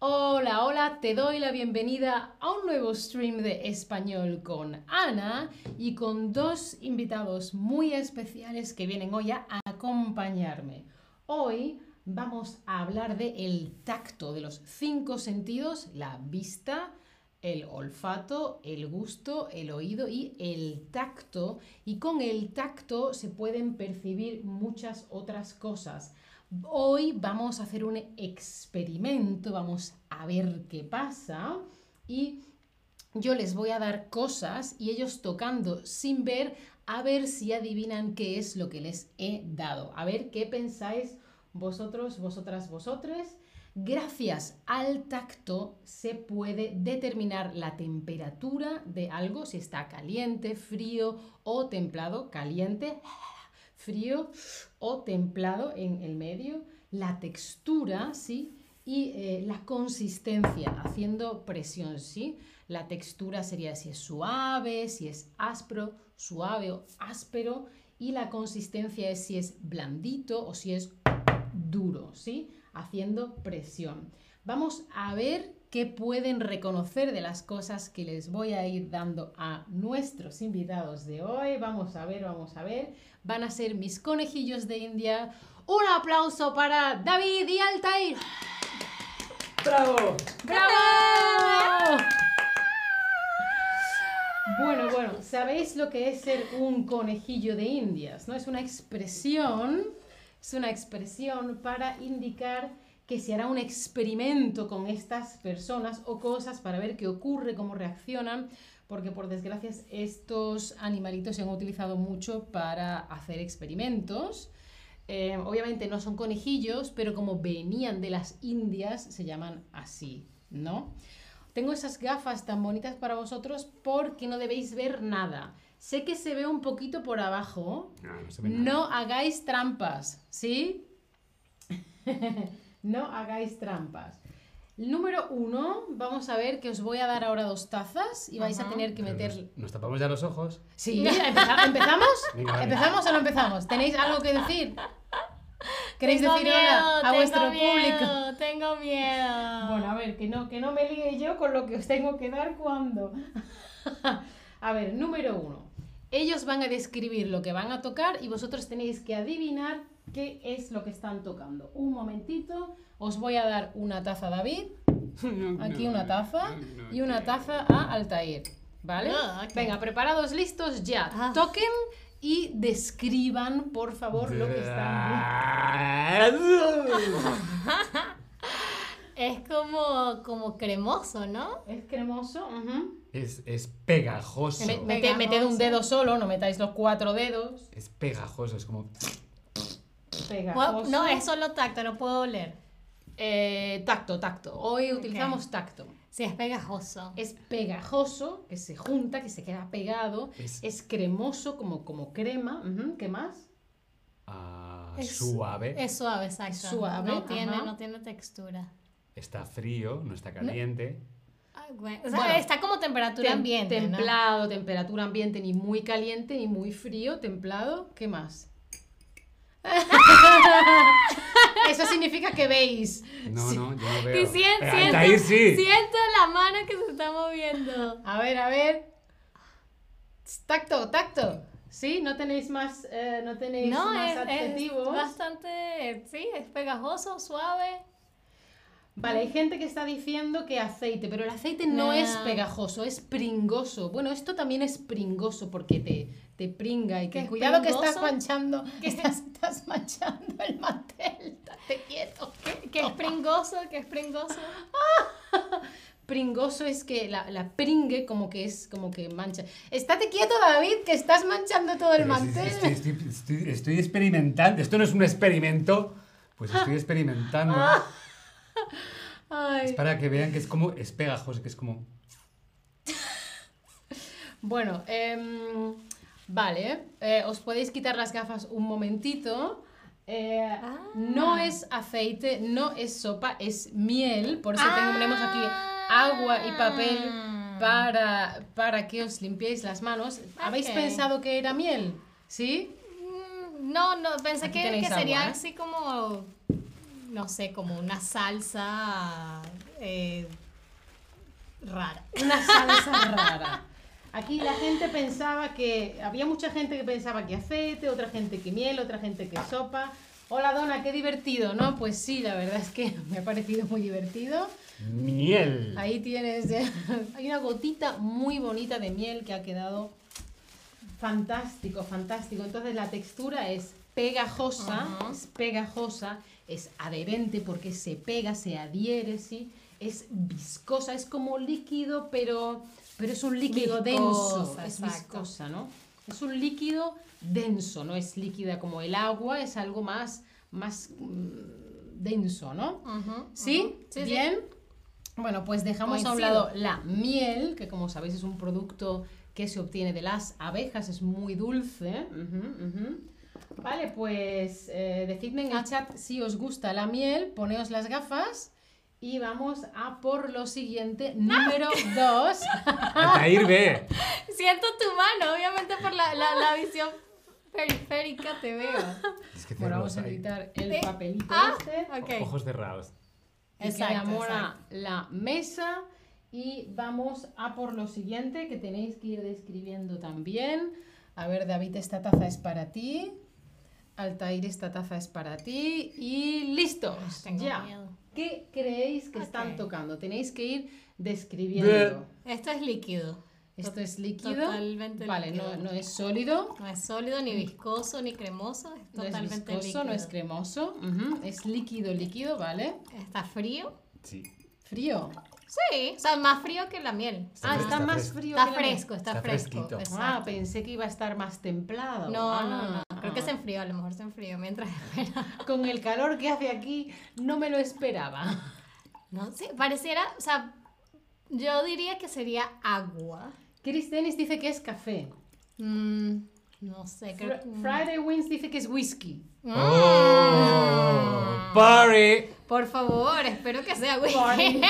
Hola, hola, te doy la bienvenida a un nuevo stream de español con Ana y con dos invitados muy especiales que vienen hoy a acompañarme. Hoy vamos a hablar de el tacto, de los cinco sentidos, la vista, el olfato, el gusto, el oído y el tacto. Y con el tacto se pueden percibir muchas otras cosas. Hoy vamos a hacer un experimento, vamos a ver qué pasa y yo les voy a dar cosas y ellos tocando sin ver a ver si adivinan qué es lo que les he dado. A ver qué pensáis vosotros, vosotras, vosotres. Gracias al tacto se puede determinar la temperatura de algo, si está caliente, frío o templado. Caliente, frío o templado en el medio, la textura, ¿sí? Y eh, la consistencia, haciendo presión, ¿sí? La textura sería si es suave, si es áspero, suave o áspero. Y la consistencia es si es blandito o si es duro, ¿sí? Haciendo presión. Vamos a ver qué pueden reconocer de las cosas que les voy a ir dando a nuestros invitados de hoy. Vamos a ver, vamos a ver. Van a ser mis conejillos de India. Un aplauso para David y Altair. ¡Bravo! ¡Bravo! Bueno, bueno, ¿sabéis lo que es ser un conejillo de Indias? ¿No? Es una expresión, es una expresión para indicar que se hará un experimento con estas personas o cosas para ver qué ocurre, cómo reaccionan, porque por desgracia estos animalitos se han utilizado mucho para hacer experimentos. Eh, obviamente no son conejillos, pero como venían de las Indias, se llaman así, ¿no? Tengo esas gafas tan bonitas para vosotros porque no debéis ver nada. Sé que se ve un poquito por abajo. No, no se ve No hagáis trampas, ¿sí? no hagáis trampas. Número uno, vamos a ver que os voy a dar ahora dos tazas y vais a tener que Pero meter... Nos, nos tapamos ya los ojos. Sí, empeza- ¿empezamos? Venga, vale. ¿Empezamos o no empezamos? ¿Tenéis algo que decir? ¿Queréis Tengo decir miedo, a tengo vuestro miedo, público? Tengo miedo. Bueno, a ver, que no, que no me líe yo con lo que os tengo que dar cuando. a ver, número uno. Ellos van a describir lo que van a tocar y vosotros tenéis que adivinar qué es lo que están tocando. Un momentito, os voy a dar una taza a David, aquí una taza y una taza a Altair. ¿Vale? Ah. Venga, preparados, listos, ya. Ah. Toquen y describan, por favor, lo que están Es como, como cremoso, ¿no? Es cremoso. es, es pegajoso. Me- mete- Pegajoso. meted un dedo solo, no metáis los cuatro dedos. Es pegajoso, es como. Pegajoso. No, es solo tacto, no puedo oler. Eh, tacto, tacto. Hoy utilizamos tacto. Sí, es pegajoso. Es pegajoso, que se junta, que se queda pegado. Es- Es, cremoso, como, como crema. ¿Qué más? ah, Es- suave. Es suave, exacto. suave, No tiene, ajá. no tiene textura. Está frío, no está caliente. Ay, güey. O sea, Bueno, está como temperatura Tem- ambiente, ¿no? Templado, temperatura ambiente, ni muy caliente, ni muy frío, templado. ¿Qué más? Eso significa que veis. No, no, yo no veo. sien- Eh, siento, Altair sí. siento la mano que se está moviendo. A ver, a ver. Tacto, tacto. ¿Sí? ¿No tenéis más, eh, no tenéis No, más es, es adjetivos? bastante, sí, es pegajoso, suave. Vale, hay gente que está diciendo que aceite, pero el aceite no No. es pegajoso, es pringoso. Bueno, esto también es pringoso porque te, te pringa y ¿Qué que es cuidado que estás pringoso? manchando, que estás, estás manchando el mantel. Estate quieto. Que es pringoso, que es pringoso. Pringoso es que la, la pringue como que es como que mancha. Estate quieto, David, que estás manchando todo el Pero mantel. Estoy, estoy- estoy- estoy experimentando. Esto no es un experimento. Pues estoy experimentando. Ay. Es para que vean que es como. Es pegajoso, que es como. Bueno, em, vale, eh, os podéis quitar las gafas un momentito. Eh, Ah. No es aceite, no es sopa, es miel. Por eso Ah. tenemos aquí agua y papel para, para que os limpiéis las manos. ¿Habéis pensado que era miel? ¿Sí? Mm, No, no, pensé Aquí que, sería agua, ¿eh? así como, no sé, como una salsa eh, rara. Una salsa rara. Aquí la gente pensaba que. Había mucha gente que pensaba que aceite, otra gente que miel, otra gente que sopa. Hola Donna, qué divertido, ¿no? Pues sí, la verdad es que me ha parecido muy divertido. Miel. Ahí tienes. eh, Hay una gotita muy bonita de miel que ha quedado fantástico, fantástico. Entonces la textura es pegajosa, es pegajosa, es adherente porque se pega, se adhiere, ¿sí? Es viscosa, es como líquido, pero, pero es un líquido denso. Es exacto. viscosa, ¿no? Es un líquido denso, no es líquida como el agua, es algo más, más mm, denso, ¿no? ¿Sí? Bien. Bueno, pues dejamos a un Coincido. lado la miel, que como sabéis es un producto que se obtiene de las abejas, es muy dulce. Vale, pues eh, decidme en el chat si os gusta la miel, poneos las gafas y vamos a por lo siguiente, número 2. Altair, ve. Siento tu mano, obviamente por la, la, la visión periférica te veo. Es que Bueno, vamos a ahí. editar el papelito ah, este. Ojos cerrados. y que Exacto, enamora la mesa. Y vamos a por lo siguiente que tenéis que ir describiendo también. A ver, David, esta taza es para ti. Altair, esta taza es para ti. Y listos. Tengo ya. miedo. ¿Qué creéis que están tocando? Tenéis que ir describiendo. Esto es líquido. Esto es líquido. Totalmente Vale, no, líquido. no es sólido. No es sólido, ni viscoso, ni cremoso. Es No es totalmente viscoso, líquido. no es cremoso. Es líquido, líquido, ¿vale? Está frío. Sí. Frío. Sí, o sea, más frío que la miel. Ah, fresco, está, está más fresco. frío. Está que la miel. fresco, está, Está fresco. fresquito. Ah, pensé que iba a estar más templado. No, Ah, no, no. Creo que se enfrió, a lo mejor se enfrió mientras espera. Con el calor que hace aquí, no me lo esperaba. No, sí, pareciera, o sea, yo diría que sería agua. Chris Dennis dice que es café. Mm, no sé, creo Fr- que... Friday Wins dice que es whisky. Mm. ¡Oh! ¡Party! Por favor, espero que sea whisky. Party.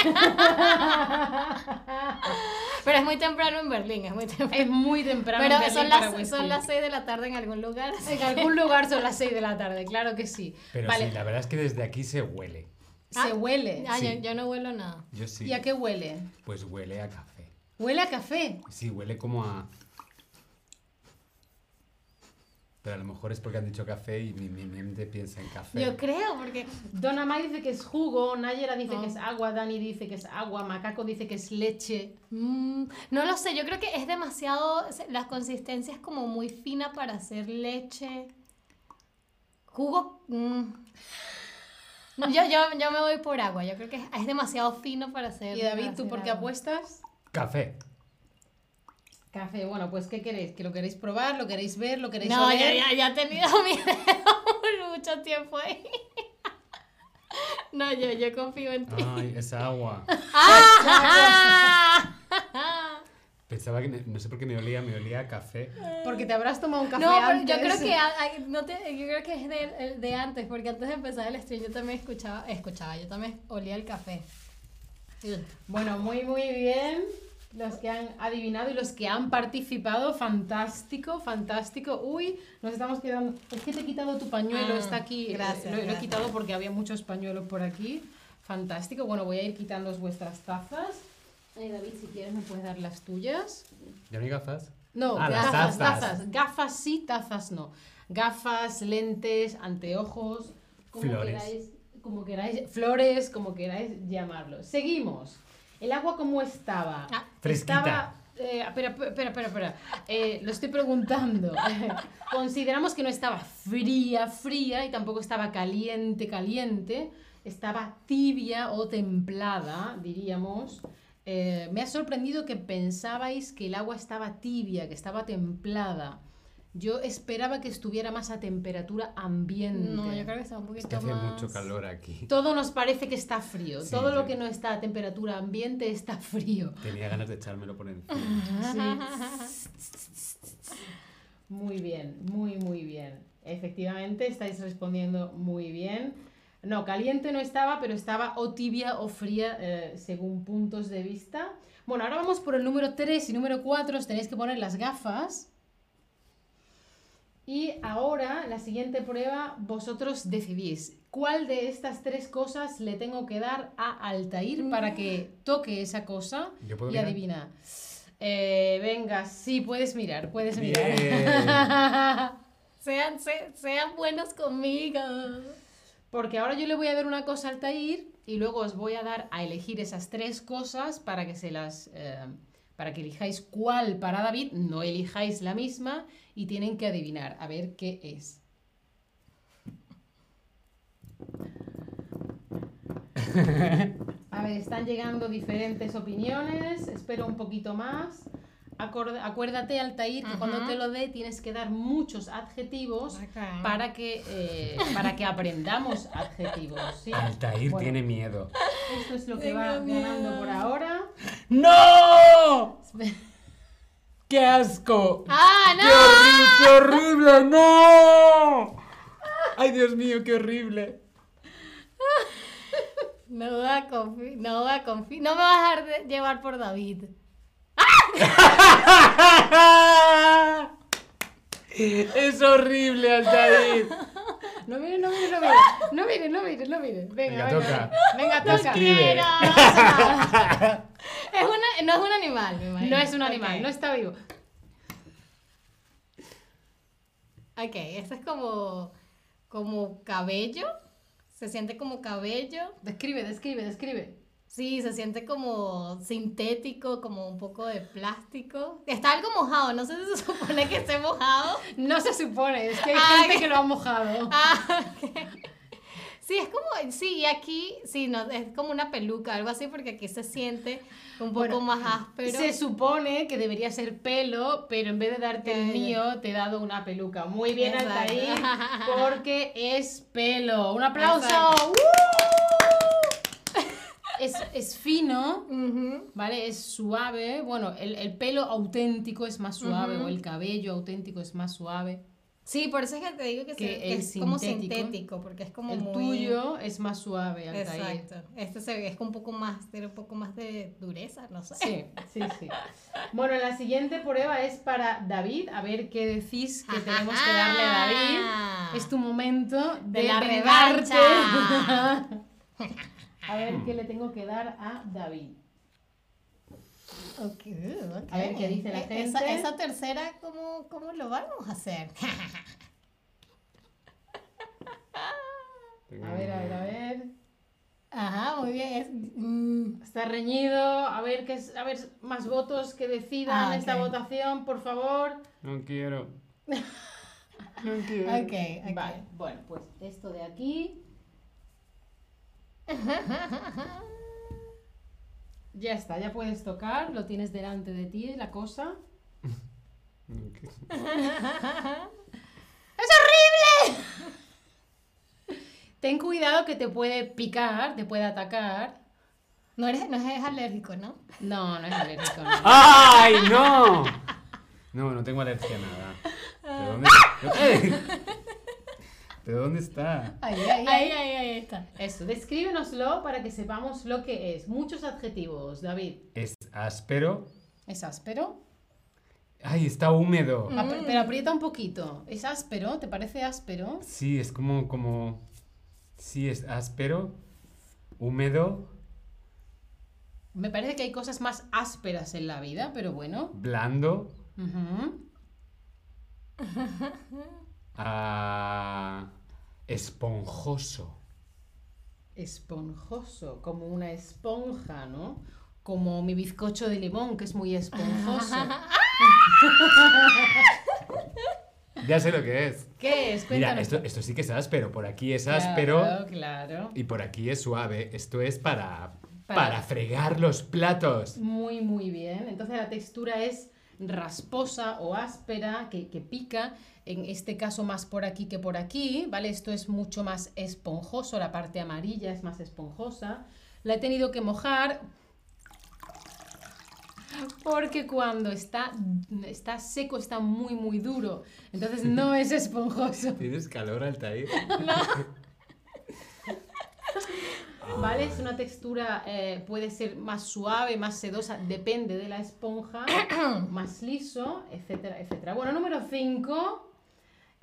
Pero es muy temprano en Berlín, es muy temprano. es muy temprano. Pero en Berlín son las, son las 6 de la tarde en algún lugar. En algún lugar son las 6 de la tarde, claro que sí. Pero vale, sí, la verdad es que desde aquí se huele. se Ah, huele. Ah, yo, yo no huelo nada. Yo sí. ¿Y a qué huele? Pues huele a café. Huele a café. Sí, huele como a. Pero a lo mejor es porque han dicho café y mi, mi mente piensa en café. Yo creo, porque Donna Mai dice que es jugo, Nayera dice No. que es agua, Dani dice que es agua, Macaco dice que es leche. Mm, no lo sé, yo creo que es demasiado, la consistencia es como muy fina para hacer leche. Jugo... mm. Yo, yo, yo me voy por agua, yo creo que es, es demasiado fino para hacer... Y David, ¿tú por qué apuestas? Café. Café, bueno, pues ¿qué queréis? ¿Que lo queréis probar? ¿Lo queréis ver? ¿Lo queréis No, ya, ya, ya he tenido mi dedo mucho tiempo ahí. No, yo, yo confío en ti. Ay, es agua. Ah. Pensaba que. No sé por qué me olía, me olía a café. Porque te habrás tomado un café No, pero antes. yo creo que, a- a- no te, yo creo que es de, de antes, porque antes de empezar el stream yo también escuchaba, escuchaba, yo también olía el café. Bueno, muy, muy bien. Los que han adivinado y los que han participado, fantástico, fantástico. Uy, nos estamos quedando. Es que te he quitado tu pañuelo, Ah, está aquí. gracias, Lo, lo he quitado porque había muchos pañuelos por aquí. Fantástico. Bueno, voy a ir quitando vuestras tazas. Ay, David, si quieres, me puedes dar las tuyas. ¿Ya no hay gafas? No, Ah, las gafas, tazas. tazas. Gafas sí, tazas no. Gafas, lentes, anteojos, como Flores. queráis, como queráis, flores, como queráis llamarlo. Seguimos. El agua cómo estaba. Ah, fresquita. Estaba, eh, espera, espera, espera, espera. Eh, lo estoy preguntando. Consideramos que no estaba fría, fría y tampoco estaba caliente, caliente. Estaba tibia o templada, diríamos. Eh, me ha sorprendido que pensabais que el agua estaba tibia, que estaba templada. Yo esperaba que estuviera más a temperatura ambiente. No, yo creo que está un Es poquito que hace más... mucho calor aquí. Todo nos parece que está frío. Sí, Todo lo que no está a temperatura ambiente está frío. Tenía ganas de echármelo por encima. Muy bien, muy, muy bien. Efectivamente, estáis respondiendo muy bien. No, caliente no estaba, pero estaba o tibia o fría eh, según puntos de vista. Bueno, ahora vamos por el número 3 y número 4. Os tenéis que poner las gafas. Y ahora, la siguiente prueba, vosotros decidís cuál de estas tres cosas le tengo que dar a Altair para que toque esa cosa ¿Yo puedo y mirar? adivina. Eh, venga, sí, puedes mirar, puedes mirar. Sean, se- sean buenos conmigo. Porque ahora yo le voy a dar una cosa a Altair y luego os voy a dar a elegir esas tres cosas para que se las. eh, para que elijáis cuál para David, no elijáis la misma y tienen que adivinar a ver qué es. A ver, están llegando diferentes opiniones. Espero un poquito más. Acord- acuérdate, Altair, que cuando te lo dé tienes que dar muchos adjetivos para que, eh, para que aprendamos adjetivos. ¿sí? Altair Bueno, tiene miedo. Esto es lo que Tengo va miedo. ganando por ahora. ¡No! ¡Qué asco! ¡Ah, ¡Qué no! horrible! ¡Qué horrible! ¡No! ¡Ay, Dios mío, qué horrible! No voy a confiar. No voy a confiar. No me vas a dejar de- llevar por David. ¡Es horrible, Altair! No mires, no mires, no mires. No mires, no mires, no mires. Venga, Venga, venga. toca. Venga, No toca. Escribe. quiero. es una, no es un animal, me imagino. No es un animal, no está vivo. Ok, esto es como. como cabello. Se siente como cabello. Describe, describe, describe. Sí, se siente como sintético, como un poco de plástico. Está algo mojado, no sé si se supone que esté mojado. No se supone, es que hay Ah, gente que- que lo ha mojado. Ah. Sí, es como, sí, y aquí, sí, no, es como una peluca, algo así, porque aquí se siente un poco Bueno, más áspero. Se supone que debería ser pelo, pero en vez de darte el mío, te he dado una peluca. Muy bien, Exacto. Altair, porque es pelo. ¡Un aplauso! ¡Uh! Es, es fino. ¿vale? Es suave. Bueno, el, el pelo auténtico es más suave, o el cabello auténtico es más suave. Sí, por eso es que te digo que, Que se- que el es como sintético, porque es como el muy... tuyo es más suave, Altair. Exacto. Este se ve, es un poco más, tiene un poco más de dureza, no sé. Sí, sí, sí. Bueno, la siguiente prueba es para David. A ver qué decís que tenemos que darle a David. Es tu momento de, De la revancha. a ver qué le tengo que dar a David. Ok, ok. A ver qué dice la Eh, gente. Esa, esa tercera, ¿cómo, ¿cómo lo vamos a hacer? A ver, a ver, a ver. Ajá, muy bien. es- mm, Está reñido. A ver qué es, a ver más votos que decidan Ah, esta votación, por favor. No quiero. No quiero. ok, ok. Vale, bueno, pues esto de aquí. Ya está, ya puedes tocar, lo tienes delante de ti, la cosa. ¡Es horrible! Ten cuidado que te puede picar, te puede atacar. No eres, no eres alérgico, ¿no? No, no es alérgico. no. ¡Ay, no! No, no tengo alergia a nada. ¿Pero dónde, ¿Pero dónde está? Ahí, ahí, Ahí, ahí. ahí, ahí está. Eso, descríbenoslo para que sepamos lo que es. Muchos adjetivos, David. Es áspero. ¿Es áspero? ¡Ay, está húmedo! Ap- Pero aprieta un poquito. ¿Es áspero? ¿Te parece áspero? Sí, es como, como... Sí, es áspero, húmedo, Me parece que hay cosas más ásperas en la vida, pero bueno. blando, Ujú. ah, esponjoso. Esponjoso, como una esponja, ¿no? Como mi bizcocho de limón, que es muy esponjoso. Ya sé lo que es. ¿Qué es? Mira, esto, esto sí que es áspero. Por aquí es áspero Claro, claro. y por aquí es suave. Esto es para, Para- para fregar los platos. Muy, muy bien. Entonces la textura es rasposa o áspera, que, que pica, en este caso más por aquí que por aquí, ¿vale? Esto es mucho más esponjoso, la parte amarilla es más esponjosa. La he tenido que mojar porque cuando está, está seco está muy, muy duro. Entonces no es esponjoso. ¿Tienes calor, Altair? ¿Vale? Es una textura, eh, puede ser más suave, más sedosa, depende de la esponja, más liso, etcétera, etcétera. Bueno, número 5.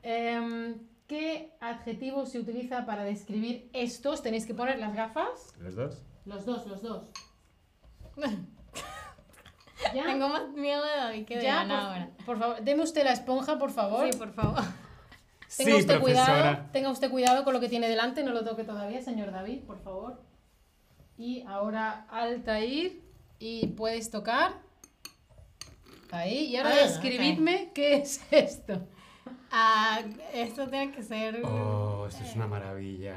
Em, ¿Qué adjetivo se utiliza para describir estos? Tenéis que poner las gafas. ¿Los dos? Los dos, los dos. ¿Ya? Tengo más miedo de David que de ¿Ya? Ana Por, ahora. por favor, deme usted la esponja, por favor. Sí, por favor. Tenga sí, usted cuidado, tenga usted cuidado con lo que tiene delante, no lo toque todavía, señor David, por favor. Y ahora Altair y puedes tocar. Ahí, y ahora Ah, describidme qué es esto. Ah, esto tiene que ser. Oh, esto es una maravilla.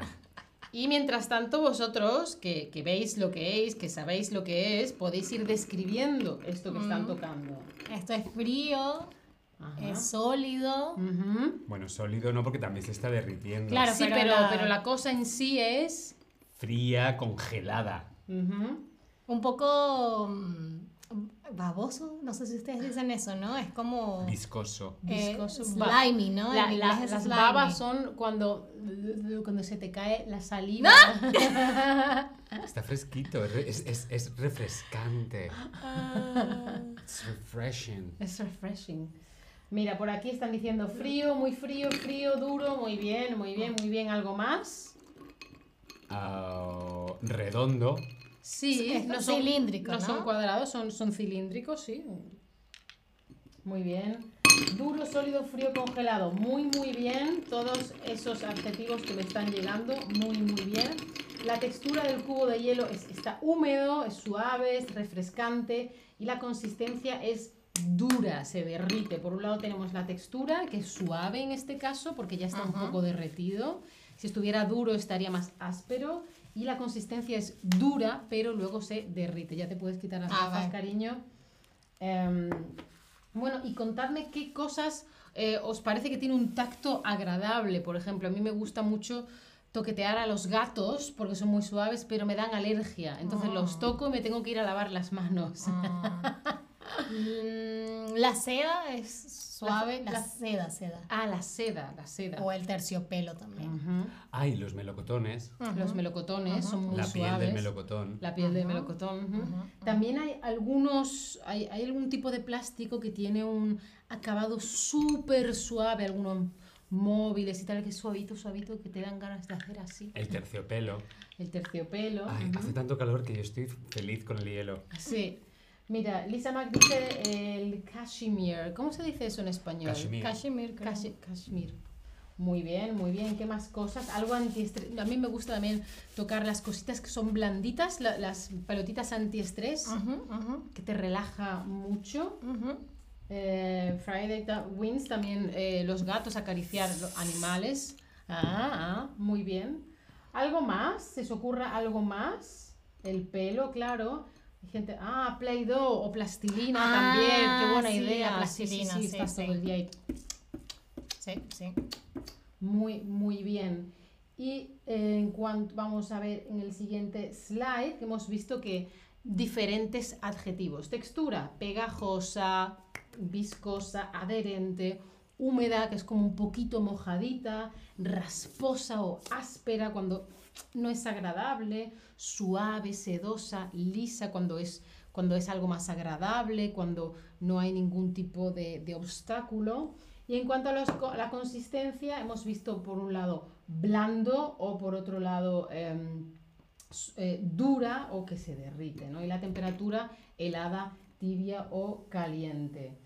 Y mientras tanto, vosotros que, que veis lo que es, que sabéis lo que es, podéis ir describiendo esto que están Mm. tocando. Esto es frío, Ajá. es sólido. Ujú. Bueno, sólido no, porque también se está derritiendo. Claro. Sí, pero pero, la- pero la cosa en sí es... Fría, congelada. ujú. Un poco. Baboso. No sé si ustedes dicen eso, ¿no? Es como. Viscoso. eh, Viscoso. Slimy, ¿no? La- En la- inglés es las slimy. babas son cuando, cuando se te cae la saliva. Está fresquito, es, es, es- es refrescante. Ah. It's refreshing. Es refreshing. Mira, por aquí están diciendo frío, muy frío, frío, duro, muy bien, muy bien, muy bien. ¿Algo más? Ah, redondo. Sí, Es no son cilíndrico, no ¿no? son cuadrados, son, son cilíndricos, sí. Muy bien. Duro, sólido, frío, congelado. Muy, muy bien. Todos esos adjetivos que me están llegando, muy, muy bien. La textura del cubo de hielo es, está húmedo, es suave, es refrescante y la consistencia es dura, se derrite. Por un lado tenemos la textura, que es suave en este caso, porque ya está un poco derretido. Si estuviera duro estaría más áspero. Y la consistencia es dura, pero luego se derrite. Ya te puedes quitar las Ah, gafas, cariño. Em, bueno, y contadme qué cosas eh, os parece que tiene un tacto agradable. Por ejemplo, a mí me gusta mucho toquetear a los gatos porque son muy suaves, pero me dan alergia. Entonces Ah. los toco y me tengo que ir a lavar las manos. Ah. Mm, la seda es suave. La, la- seda, seda. Ah, la seda, la seda. O el terciopelo también. Ujú. Ay, los melocotones. Los melocotones son muy la piel suaves. del melocotón. La piel de Ajá. melocotón. También hay algunos, hay, hay algún tipo de plástico que tiene un acabado súper suave, algunos móviles y tal, que es suavito, suavito, que te dan ganas de hacer así. El terciopelo. El terciopelo. Ay, hace tanto calor que yo estoy feliz con el hielo. Sí. Mira, Lisa Mac dice el cashmere. ¿Cómo se dice eso en español? Cashmere. Cashmere. Cashi- Cashmere. Muy bien, muy bien. ¿Qué más cosas? Algo antiestrés. A mí me gusta también tocar las cositas que son blanditas, la- las pelotitas antiestrés, que te relaja mucho. Eh, Friday ta- Wins también eh, los gatos acariciar los animales. Ah, ah, muy bien. ¿Algo más? ¿Se os ocurra algo más? El pelo, claro. Hay gente, ah, Play-Doh o plastilina Ah, también. Qué buena sí, idea. la Sí, sí, plastilina, sí, sí, estás sí. todo el día ahí. Sí, sí. Muy, muy bien. Y eh, en cuanto, vamos a ver en el siguiente slide, que hemos visto que diferentes adjetivos. Textura, pegajosa, viscosa, adherente, húmeda, que es como un poquito mojadita, rasposa o áspera cuando no es agradable, suave, sedosa, lisa cuando es, cuando es algo más agradable, cuando no hay ningún tipo de, obstáculo. Y en cuanto a la consistencia, hemos visto por un lado blando o por otro lado em, eh, dura o que se derrite, ¿no? Y la temperatura helada, tibia o caliente.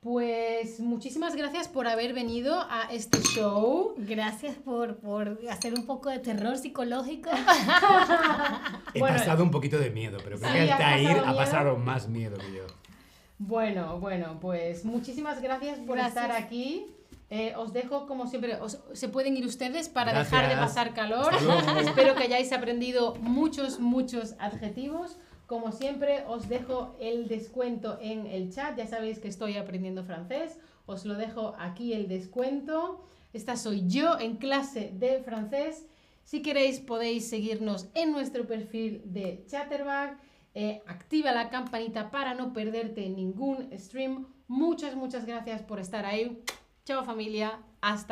Pues muchísimas gracias por haber venido a este show. Gracias por, por hacer un poco de terror psicológico. He Bueno, pasado un poquito de miedo, pero creo sí, que el has Tair pasado ha pasado más miedo que yo. Bueno, bueno, pues muchísimas gracias por Gracias. estar aquí. Eh, os dejo, como siempre, os- se pueden ir ustedes para Gracias. dejar de pasar calor. Espero que hayáis aprendido muchos, muchos adjetivos. Como siempre, os dejo el descuento en el chat. Ya sabéis que estoy aprendiendo francés. Os lo dejo aquí el descuento. Esta soy yo en clase de francés. Si queréis podéis seguirnos en nuestro perfil de Chatterbug. Eh, activa la campanita para no perderte ningún stream. Muchas, muchas gracias por estar ahí. Chao familia. Hasta